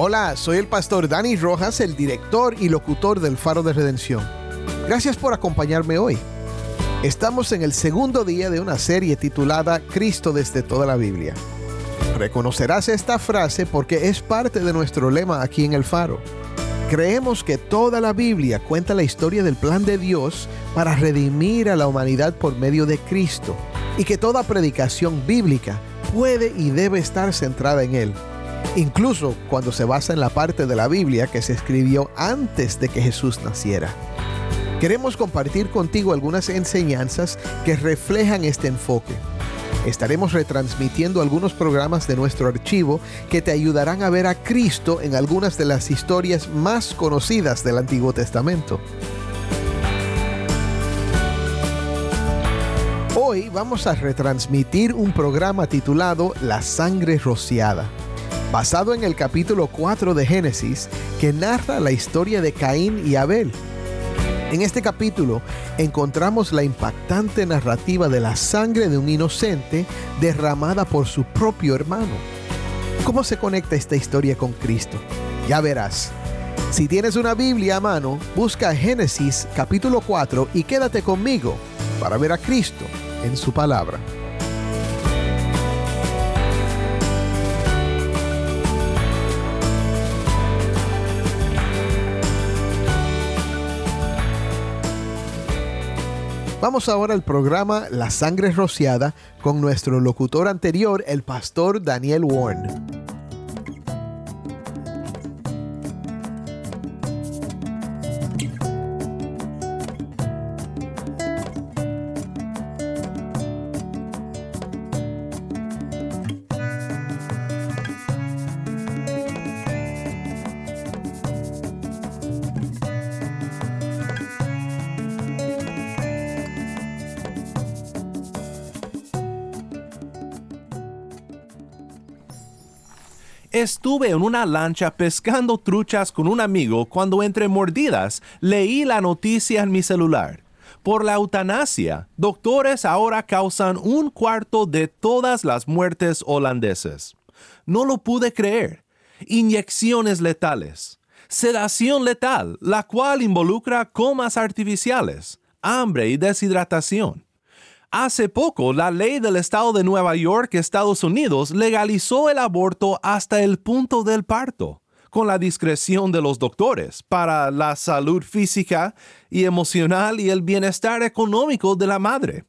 Hola, soy el pastor Dani Rojas, el director y locutor del Faro de Redención. Gracias por acompañarme hoy. Estamos en el segundo día de una serie titulada Cristo desde toda la Biblia. Reconocerás esta frase porque es parte de nuestro lema aquí en el Faro. Creemos que toda la Biblia cuenta la historia del plan de Dios para redimir a la humanidad por medio de Cristo y que toda predicación bíblica puede y debe estar centrada en Él incluso cuando se basa en la parte de la Biblia que se escribió antes de que Jesús naciera. Queremos compartir contigo algunas enseñanzas que reflejan este enfoque. Estaremos retransmitiendo algunos programas de nuestro archivo que te ayudarán a ver a Cristo en algunas de las historias más conocidas del Antiguo Testamento. Hoy vamos a retransmitir un programa titulado La sangre rociada basado en el capítulo 4 de Génesis, que narra la historia de Caín y Abel. En este capítulo encontramos la impactante narrativa de la sangre de un inocente derramada por su propio hermano. ¿Cómo se conecta esta historia con Cristo? Ya verás. Si tienes una Biblia a mano, busca Génesis capítulo 4 y quédate conmigo para ver a Cristo en su palabra. Vamos ahora al programa La Sangre Rociada con nuestro locutor anterior, el pastor Daniel Warren. Estuve en una lancha pescando truchas con un amigo cuando entre mordidas leí la noticia en mi celular. Por la eutanasia, doctores ahora causan un cuarto de todas las muertes holandeses. No lo pude creer. Inyecciones letales. Sedación letal, la cual involucra comas artificiales, hambre y deshidratación. Hace poco, la ley del estado de Nueva York, Estados Unidos, legalizó el aborto hasta el punto del parto, con la discreción de los doctores, para la salud física y emocional y el bienestar económico de la madre.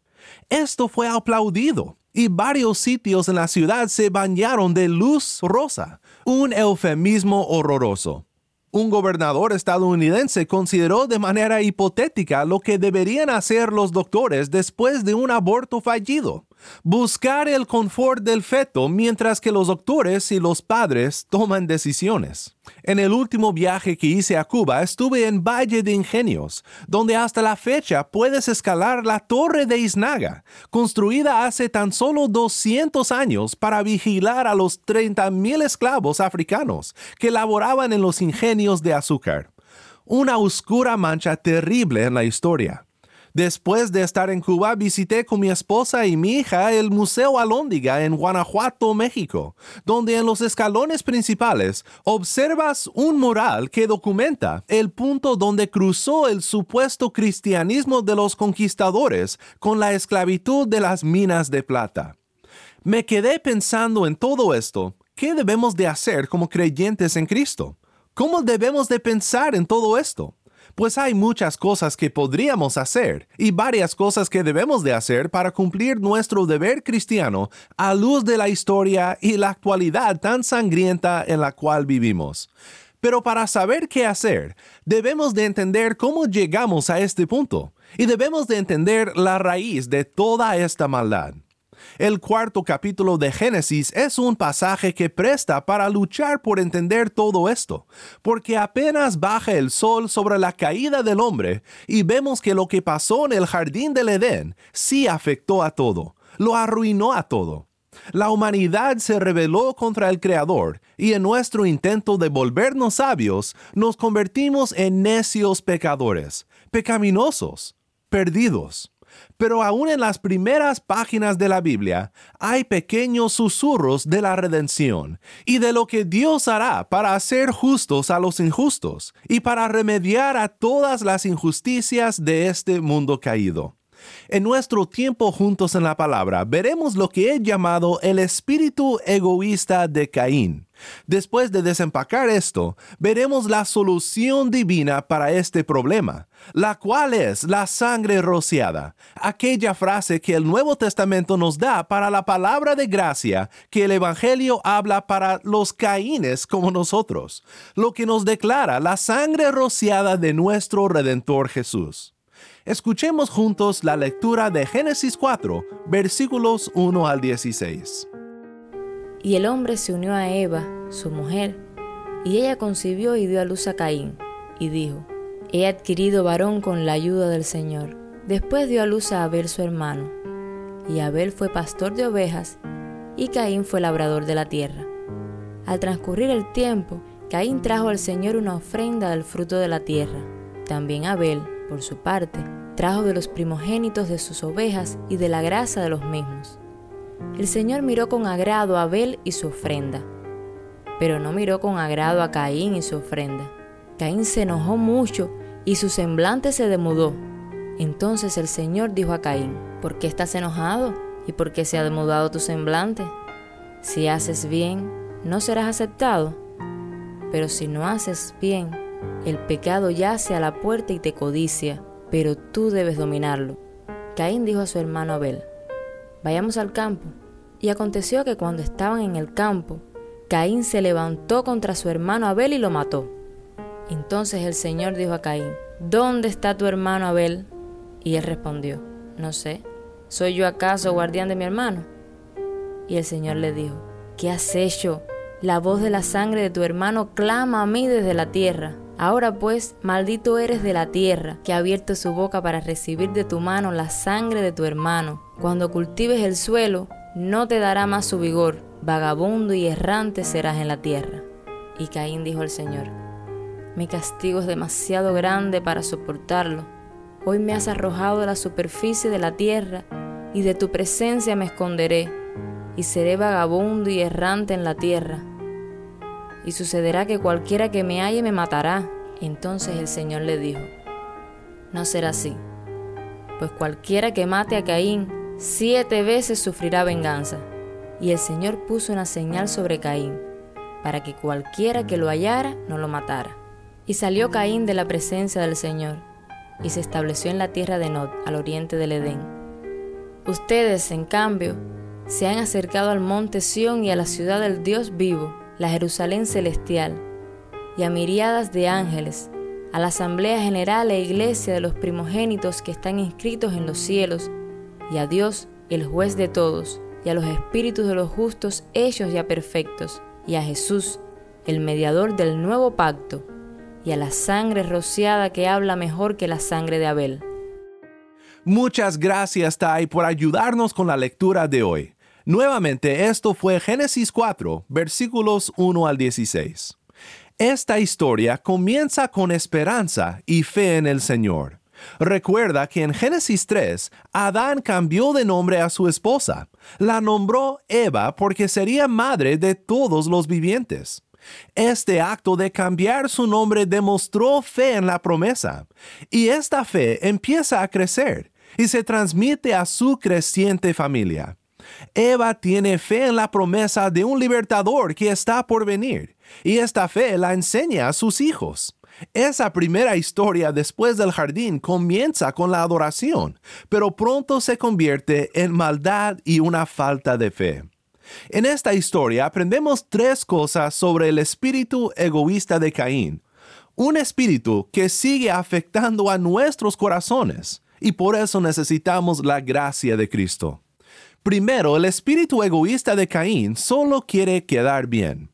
Esto fue aplaudido y varios sitios en la ciudad se bañaron de luz rosa, un eufemismo horroroso un gobernador estadounidense consideró de manera hipotética lo que deberían hacer los doctores después de un aborto fallido buscar el confort del feto mientras que los doctores y los padres toman decisiones. En el último viaje que hice a Cuba estuve en Valle de Ingenios, donde hasta la fecha puedes escalar la Torre de Iznaga, construida hace tan solo 200 años para vigilar a los 30.000 esclavos africanos que laboraban en los ingenios de azúcar. Una oscura mancha terrible en la historia. Después de estar en Cuba, visité con mi esposa y mi hija el Museo Alóndiga en Guanajuato, México, donde en los escalones principales observas un mural que documenta el punto donde cruzó el supuesto cristianismo de los conquistadores con la esclavitud de las minas de plata. Me quedé pensando en todo esto. ¿Qué debemos de hacer como creyentes en Cristo? ¿Cómo debemos de pensar en todo esto? Pues hay muchas cosas que podríamos hacer y varias cosas que debemos de hacer para cumplir nuestro deber cristiano a luz de la historia y la actualidad tan sangrienta en la cual vivimos. Pero para saber qué hacer, debemos de entender cómo llegamos a este punto y debemos de entender la raíz de toda esta maldad. El cuarto capítulo de Génesis es un pasaje que presta para luchar por entender todo esto, porque apenas baja el sol sobre la caída del hombre y vemos que lo que pasó en el jardín del Edén sí afectó a todo, lo arruinó a todo. La humanidad se rebeló contra el Creador y en nuestro intento de volvernos sabios nos convertimos en necios pecadores, pecaminosos, perdidos. Pero aún en las primeras páginas de la Biblia hay pequeños susurros de la redención y de lo que Dios hará para hacer justos a los injustos y para remediar a todas las injusticias de este mundo caído. En nuestro tiempo juntos en la palabra, veremos lo que he llamado el espíritu egoísta de Caín. Después de desempacar esto, veremos la solución divina para este problema, la cual es la sangre rociada, aquella frase que el Nuevo Testamento nos da para la palabra de gracia que el Evangelio habla para los caínes como nosotros, lo que nos declara la sangre rociada de nuestro Redentor Jesús. Escuchemos juntos la lectura de Génesis 4, versículos 1 al 16. Y el hombre se unió a Eva, su mujer, y ella concibió y dio a luz a Caín, y dijo, He adquirido varón con la ayuda del Señor. Después dio a luz a Abel su hermano, y Abel fue pastor de ovejas, y Caín fue labrador de la tierra. Al transcurrir el tiempo, Caín trajo al Señor una ofrenda del fruto de la tierra. También Abel, por su parte, trajo de los primogénitos de sus ovejas y de la grasa de los mismos. El Señor miró con agrado a Abel y su ofrenda, pero no miró con agrado a Caín y su ofrenda. Caín se enojó mucho y su semblante se demudó. Entonces el Señor dijo a Caín, ¿por qué estás enojado? ¿Y por qué se ha demudado tu semblante? Si haces bien, no serás aceptado. Pero si no haces bien, el pecado yace a la puerta y te codicia pero tú debes dominarlo. Caín dijo a su hermano Abel, vayamos al campo. Y aconteció que cuando estaban en el campo, Caín se levantó contra su hermano Abel y lo mató. Entonces el Señor dijo a Caín, ¿dónde está tu hermano Abel? Y él respondió, no sé, ¿soy yo acaso guardián de mi hermano? Y el Señor le dijo, ¿qué has hecho? La voz de la sangre de tu hermano clama a mí desde la tierra. Ahora pues, maldito eres de la tierra, que ha abierto su boca para recibir de tu mano la sangre de tu hermano. Cuando cultives el suelo, no te dará más su vigor, vagabundo y errante serás en la tierra. Y Caín dijo al Señor, mi castigo es demasiado grande para soportarlo. Hoy me has arrojado a la superficie de la tierra, y de tu presencia me esconderé, y seré vagabundo y errante en la tierra y sucederá que cualquiera que me halle me matará. Entonces el Señor le dijo, no será así, pues cualquiera que mate a Caín siete veces sufrirá venganza. Y el Señor puso una señal sobre Caín, para que cualquiera que lo hallara no lo matara. Y salió Caín de la presencia del Señor, y se estableció en la tierra de Nod, al oriente del Edén. Ustedes, en cambio, se han acercado al monte Sión y a la ciudad del Dios vivo, la Jerusalén celestial, y a miriadas de ángeles, a la Asamblea General e Iglesia de los primogénitos que están inscritos en los cielos, y a Dios, el juez de todos, y a los espíritus de los justos hechos ya perfectos, y a Jesús, el mediador del nuevo pacto, y a la sangre rociada que habla mejor que la sangre de Abel. Muchas gracias, Tai, por ayudarnos con la lectura de hoy. Nuevamente, esto fue Génesis 4, versículos 1 al 16. Esta historia comienza con esperanza y fe en el Señor. Recuerda que en Génesis 3, Adán cambió de nombre a su esposa. La nombró Eva porque sería madre de todos los vivientes. Este acto de cambiar su nombre demostró fe en la promesa, y esta fe empieza a crecer y se transmite a su creciente familia. Eva tiene fe en la promesa de un libertador que está por venir, y esta fe la enseña a sus hijos. Esa primera historia después del jardín comienza con la adoración, pero pronto se convierte en maldad y una falta de fe. En esta historia aprendemos tres cosas sobre el espíritu egoísta de Caín, un espíritu que sigue afectando a nuestros corazones, y por eso necesitamos la gracia de Cristo. Primero, el espíritu egoísta de Caín solo quiere quedar bien.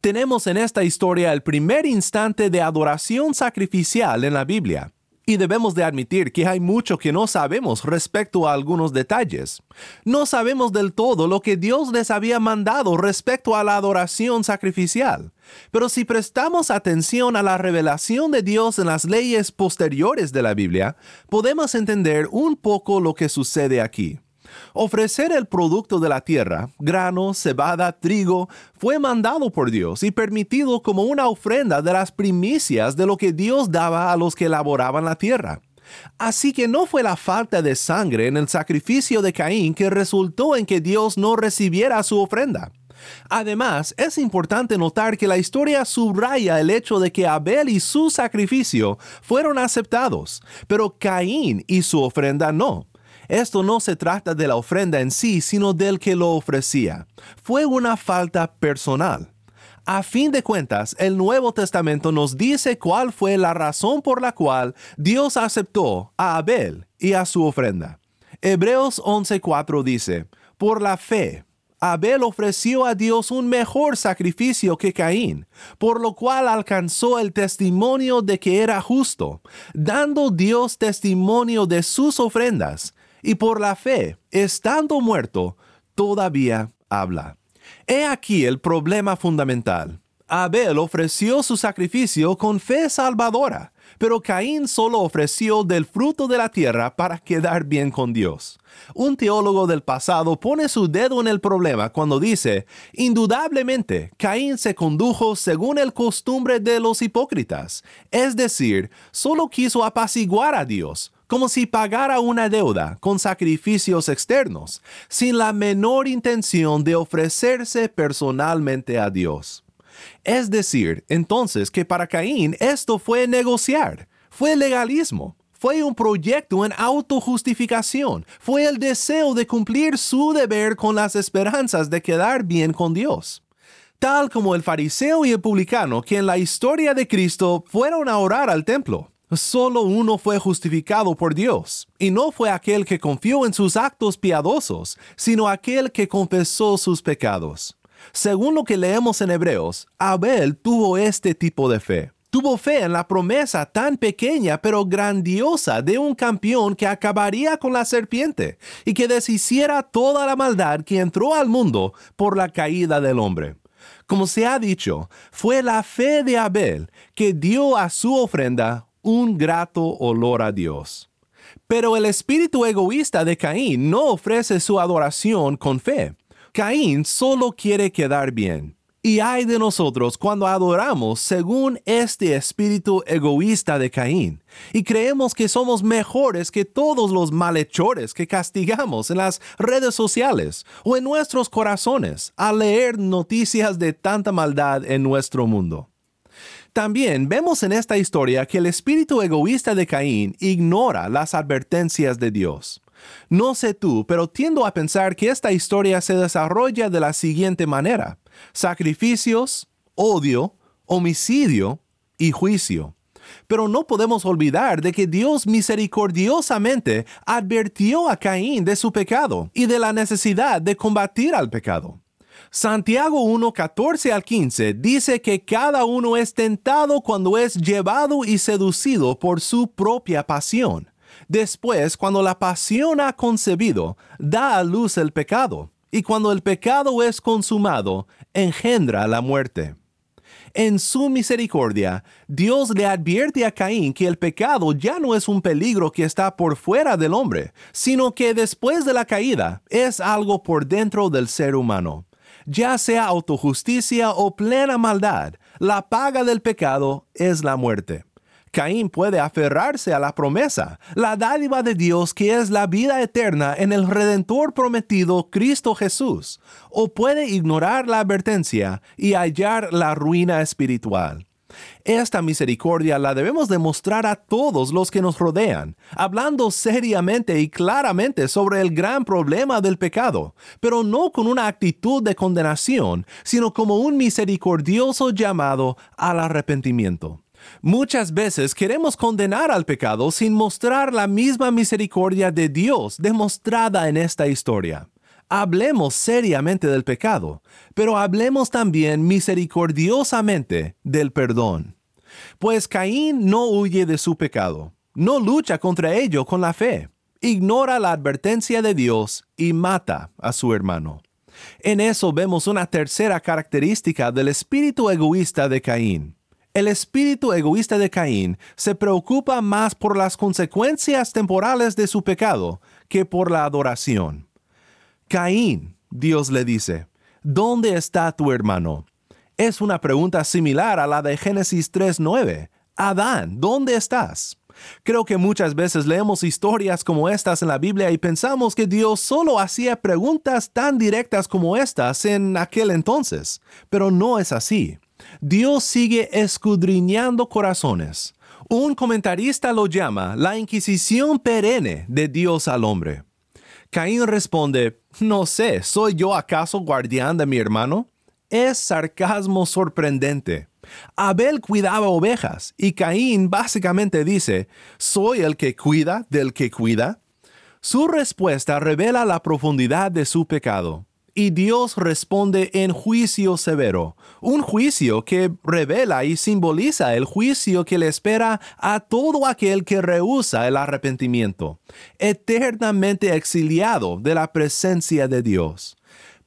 Tenemos en esta historia el primer instante de adoración sacrificial en la Biblia. Y debemos de admitir que hay mucho que no sabemos respecto a algunos detalles. No sabemos del todo lo que Dios les había mandado respecto a la adoración sacrificial. Pero si prestamos atención a la revelación de Dios en las leyes posteriores de la Biblia, podemos entender un poco lo que sucede aquí. Ofrecer el producto de la tierra, grano, cebada, trigo, fue mandado por Dios y permitido como una ofrenda de las primicias de lo que Dios daba a los que elaboraban la tierra. Así que no fue la falta de sangre en el sacrificio de Caín que resultó en que Dios no recibiera su ofrenda. Además, es importante notar que la historia subraya el hecho de que Abel y su sacrificio fueron aceptados, pero Caín y su ofrenda no. Esto no se trata de la ofrenda en sí, sino del que lo ofrecía. Fue una falta personal. A fin de cuentas, el Nuevo Testamento nos dice cuál fue la razón por la cual Dios aceptó a Abel y a su ofrenda. Hebreos 11:4 dice, por la fe, Abel ofreció a Dios un mejor sacrificio que Caín, por lo cual alcanzó el testimonio de que era justo, dando Dios testimonio de sus ofrendas, y por la fe, estando muerto, todavía habla. He aquí el problema fundamental. Abel ofreció su sacrificio con fe salvadora, pero Caín solo ofreció del fruto de la tierra para quedar bien con Dios. Un teólogo del pasado pone su dedo en el problema cuando dice, indudablemente, Caín se condujo según el costumbre de los hipócritas, es decir, solo quiso apaciguar a Dios, como si pagara una deuda con sacrificios externos, sin la menor intención de ofrecerse personalmente a Dios. Es decir, entonces que para Caín esto fue negociar, fue legalismo, fue un proyecto en autojustificación, fue el deseo de cumplir su deber con las esperanzas de quedar bien con Dios. Tal como el fariseo y el publicano que en la historia de Cristo fueron a orar al templo, Solo uno fue justificado por Dios, y no fue aquel que confió en sus actos piadosos, sino aquel que confesó sus pecados. Según lo que leemos en Hebreos, Abel tuvo este tipo de fe. Tuvo fe en la promesa tan pequeña pero grandiosa de un campeón que acabaría con la serpiente y que deshiciera toda la maldad que entró al mundo por la caída del hombre. Como se ha dicho, fue la fe de Abel que dio a su ofrenda un grato olor a Dios. Pero el espíritu egoísta de Caín no ofrece su adoración con fe. Caín solo quiere quedar bien. Y hay de nosotros cuando adoramos según este espíritu egoísta de Caín y creemos que somos mejores que todos los malhechores que castigamos en las redes sociales o en nuestros corazones al leer noticias de tanta maldad en nuestro mundo. También vemos en esta historia que el espíritu egoísta de Caín ignora las advertencias de Dios. No sé tú, pero tiendo a pensar que esta historia se desarrolla de la siguiente manera. Sacrificios, odio, homicidio y juicio. Pero no podemos olvidar de que Dios misericordiosamente advirtió a Caín de su pecado y de la necesidad de combatir al pecado. Santiago 1, 14 al 15 dice que cada uno es tentado cuando es llevado y seducido por su propia pasión. Después, cuando la pasión ha concebido, da a luz el pecado, y cuando el pecado es consumado, engendra la muerte. En su misericordia, Dios le advierte a Caín que el pecado ya no es un peligro que está por fuera del hombre, sino que después de la caída es algo por dentro del ser humano ya sea autojusticia o plena maldad, la paga del pecado es la muerte. Caín puede aferrarse a la promesa, la dádiva de Dios que es la vida eterna en el Redentor prometido Cristo Jesús, o puede ignorar la advertencia y hallar la ruina espiritual. Esta misericordia la debemos demostrar a todos los que nos rodean, hablando seriamente y claramente sobre el gran problema del pecado, pero no con una actitud de condenación, sino como un misericordioso llamado al arrepentimiento. Muchas veces queremos condenar al pecado sin mostrar la misma misericordia de Dios demostrada en esta historia. Hablemos seriamente del pecado, pero hablemos también misericordiosamente del perdón. Pues Caín no huye de su pecado, no lucha contra ello con la fe, ignora la advertencia de Dios y mata a su hermano. En eso vemos una tercera característica del espíritu egoísta de Caín. El espíritu egoísta de Caín se preocupa más por las consecuencias temporales de su pecado que por la adoración. Caín, Dios le dice, ¿dónde está tu hermano? Es una pregunta similar a la de Génesis 3.9. Adán, ¿dónde estás? Creo que muchas veces leemos historias como estas en la Biblia y pensamos que Dios solo hacía preguntas tan directas como estas en aquel entonces, pero no es así. Dios sigue escudriñando corazones. Un comentarista lo llama la Inquisición perenne de Dios al hombre. Caín responde, no sé, ¿soy yo acaso guardián de mi hermano? Es sarcasmo sorprendente. Abel cuidaba ovejas y Caín básicamente dice, ¿soy el que cuida del que cuida? Su respuesta revela la profundidad de su pecado. Y Dios responde en juicio severo, un juicio que revela y simboliza el juicio que le espera a todo aquel que rehúsa el arrepentimiento, eternamente exiliado de la presencia de Dios.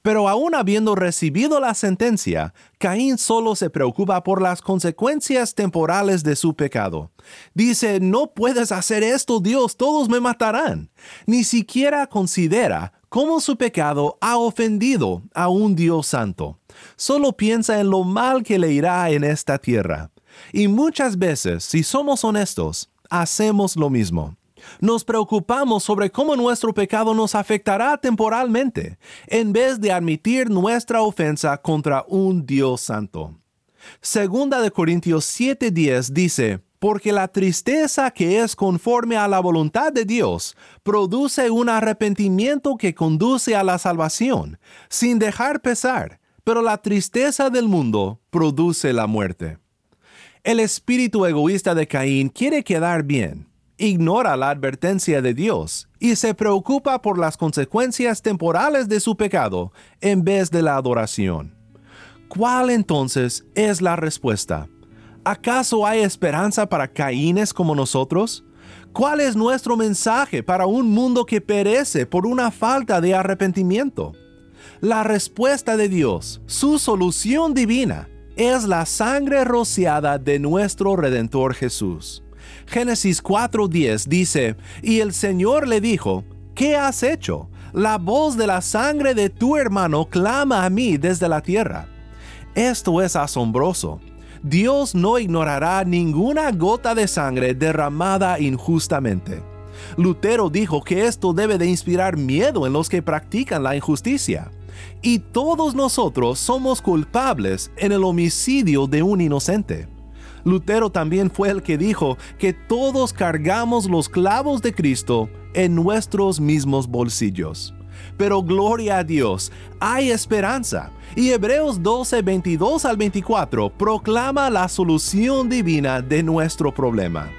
Pero aún habiendo recibido la sentencia, Caín solo se preocupa por las consecuencias temporales de su pecado. Dice, no puedes hacer esto, Dios, todos me matarán. Ni siquiera considera cómo su pecado ha ofendido a un Dios santo. Solo piensa en lo mal que le irá en esta tierra. Y muchas veces, si somos honestos, hacemos lo mismo. Nos preocupamos sobre cómo nuestro pecado nos afectará temporalmente, en vez de admitir nuestra ofensa contra un Dios santo. Segunda de Corintios 7:10 dice, porque la tristeza que es conforme a la voluntad de Dios produce un arrepentimiento que conduce a la salvación, sin dejar pesar, pero la tristeza del mundo produce la muerte. El espíritu egoísta de Caín quiere quedar bien, ignora la advertencia de Dios y se preocupa por las consecuencias temporales de su pecado en vez de la adoración. ¿Cuál entonces es la respuesta? ¿Acaso hay esperanza para Caínes como nosotros? ¿Cuál es nuestro mensaje para un mundo que perece por una falta de arrepentimiento? La respuesta de Dios, su solución divina, es la sangre rociada de nuestro Redentor Jesús. Génesis 4:10 dice, y el Señor le dijo, ¿qué has hecho? La voz de la sangre de tu hermano clama a mí desde la tierra. Esto es asombroso. Dios no ignorará ninguna gota de sangre derramada injustamente. Lutero dijo que esto debe de inspirar miedo en los que practican la injusticia. Y todos nosotros somos culpables en el homicidio de un inocente. Lutero también fue el que dijo que todos cargamos los clavos de Cristo en nuestros mismos bolsillos. Pero gloria a Dios, hay esperanza. Y Hebreos 12, 22 al 24 proclama la solución divina de nuestro problema.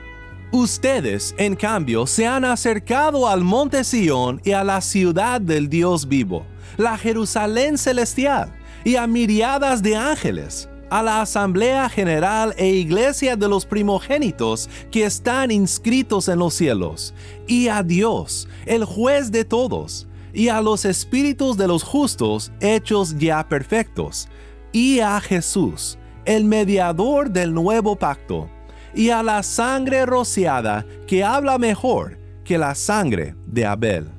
Ustedes, en cambio, se han acercado al monte Sión y a la ciudad del Dios vivo, la Jerusalén celestial, y a miriadas de ángeles a la Asamblea General e Iglesia de los primogénitos que están inscritos en los cielos, y a Dios, el juez de todos, y a los espíritus de los justos hechos ya perfectos, y a Jesús, el mediador del nuevo pacto, y a la sangre rociada que habla mejor que la sangre de Abel.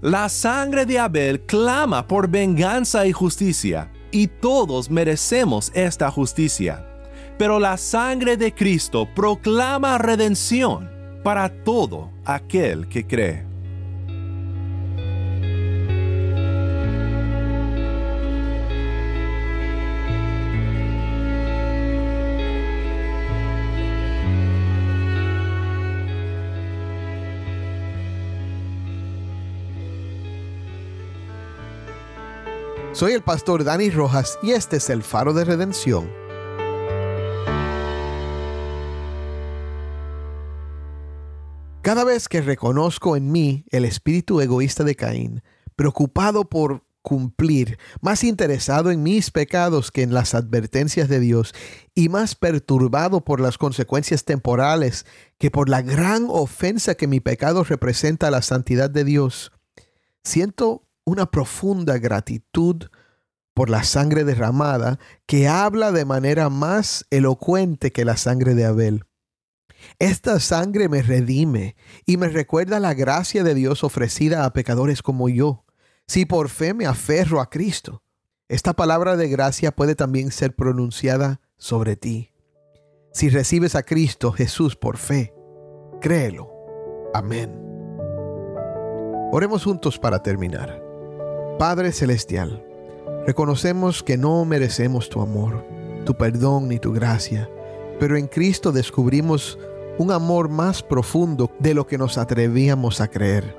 La sangre de Abel clama por venganza y justicia, y todos merecemos esta justicia. Pero la sangre de Cristo proclama redención para todo aquel que cree. Soy el pastor Dani Rojas y este es el faro de redención. Cada vez que reconozco en mí el espíritu egoísta de Caín, preocupado por cumplir, más interesado en mis pecados que en las advertencias de Dios y más perturbado por las consecuencias temporales que por la gran ofensa que mi pecado representa a la santidad de Dios, siento una profunda gratitud por la sangre derramada que habla de manera más elocuente que la sangre de Abel. Esta sangre me redime y me recuerda la gracia de Dios ofrecida a pecadores como yo si por fe me aferro a Cristo. Esta palabra de gracia puede también ser pronunciada sobre ti. Si recibes a Cristo Jesús por fe, créelo. Amén. Oremos juntos para terminar. Padre Celestial, reconocemos que no merecemos tu amor, tu perdón ni tu gracia, pero en Cristo descubrimos un amor más profundo de lo que nos atrevíamos a creer.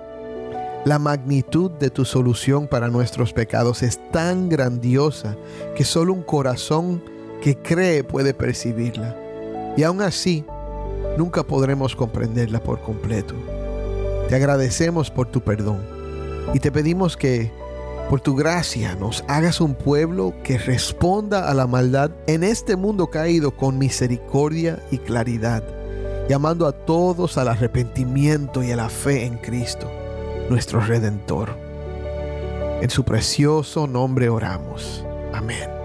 La magnitud de tu solución para nuestros pecados es tan grandiosa que solo un corazón que cree puede percibirla. Y aún así, nunca podremos comprenderla por completo. Te agradecemos por tu perdón y te pedimos que por tu gracia nos hagas un pueblo que responda a la maldad en este mundo caído con misericordia y claridad, llamando a todos al arrepentimiento y a la fe en Cristo nuestro Redentor. En su precioso nombre oramos. Amén.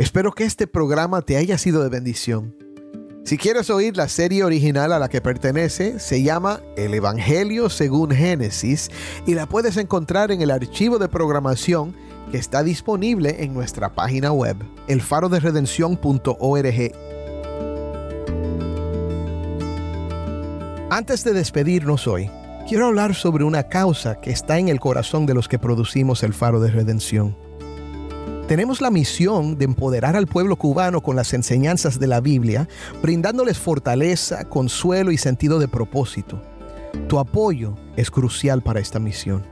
Espero que este programa te haya sido de bendición. Si quieres oír la serie original a la que pertenece, se llama El Evangelio según Génesis y la puedes encontrar en el archivo de programación que está disponible en nuestra página web, elfaroderedención.org. Antes de despedirnos hoy, quiero hablar sobre una causa que está en el corazón de los que producimos el Faro de Redención. Tenemos la misión de empoderar al pueblo cubano con las enseñanzas de la Biblia, brindándoles fortaleza, consuelo y sentido de propósito. Tu apoyo es crucial para esta misión.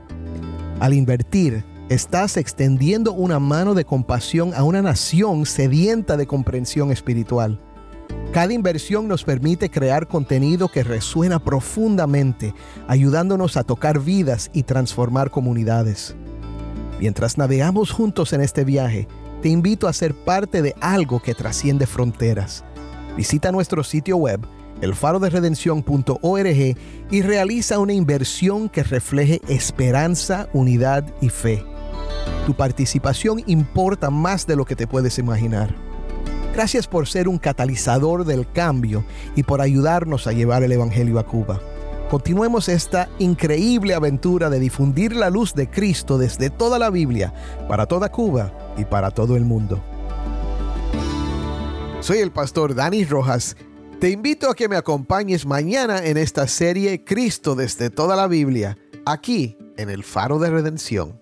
Al invertir estás extendiendo una mano de compasión a una nación sedienta de comprensión espiritual. Cada inversión nos permite crear contenido que resuena profundamente, ayudándonos a tocar vidas y transformar comunidades. Mientras navegamos juntos en este viaje, te invito a ser parte de algo que trasciende fronteras. Visita nuestro sitio web elfaroderedención.org y realiza una inversión que refleje esperanza, unidad y fe. Tu participación importa más de lo que te puedes imaginar. Gracias por ser un catalizador del cambio y por ayudarnos a llevar el Evangelio a Cuba. Continuemos esta increíble aventura de difundir la luz de Cristo desde toda la Biblia, para toda Cuba y para todo el mundo. Soy el pastor Dani Rojas. Te invito a que me acompañes mañana en esta serie Cristo desde toda la Biblia, aquí en el Faro de Redención.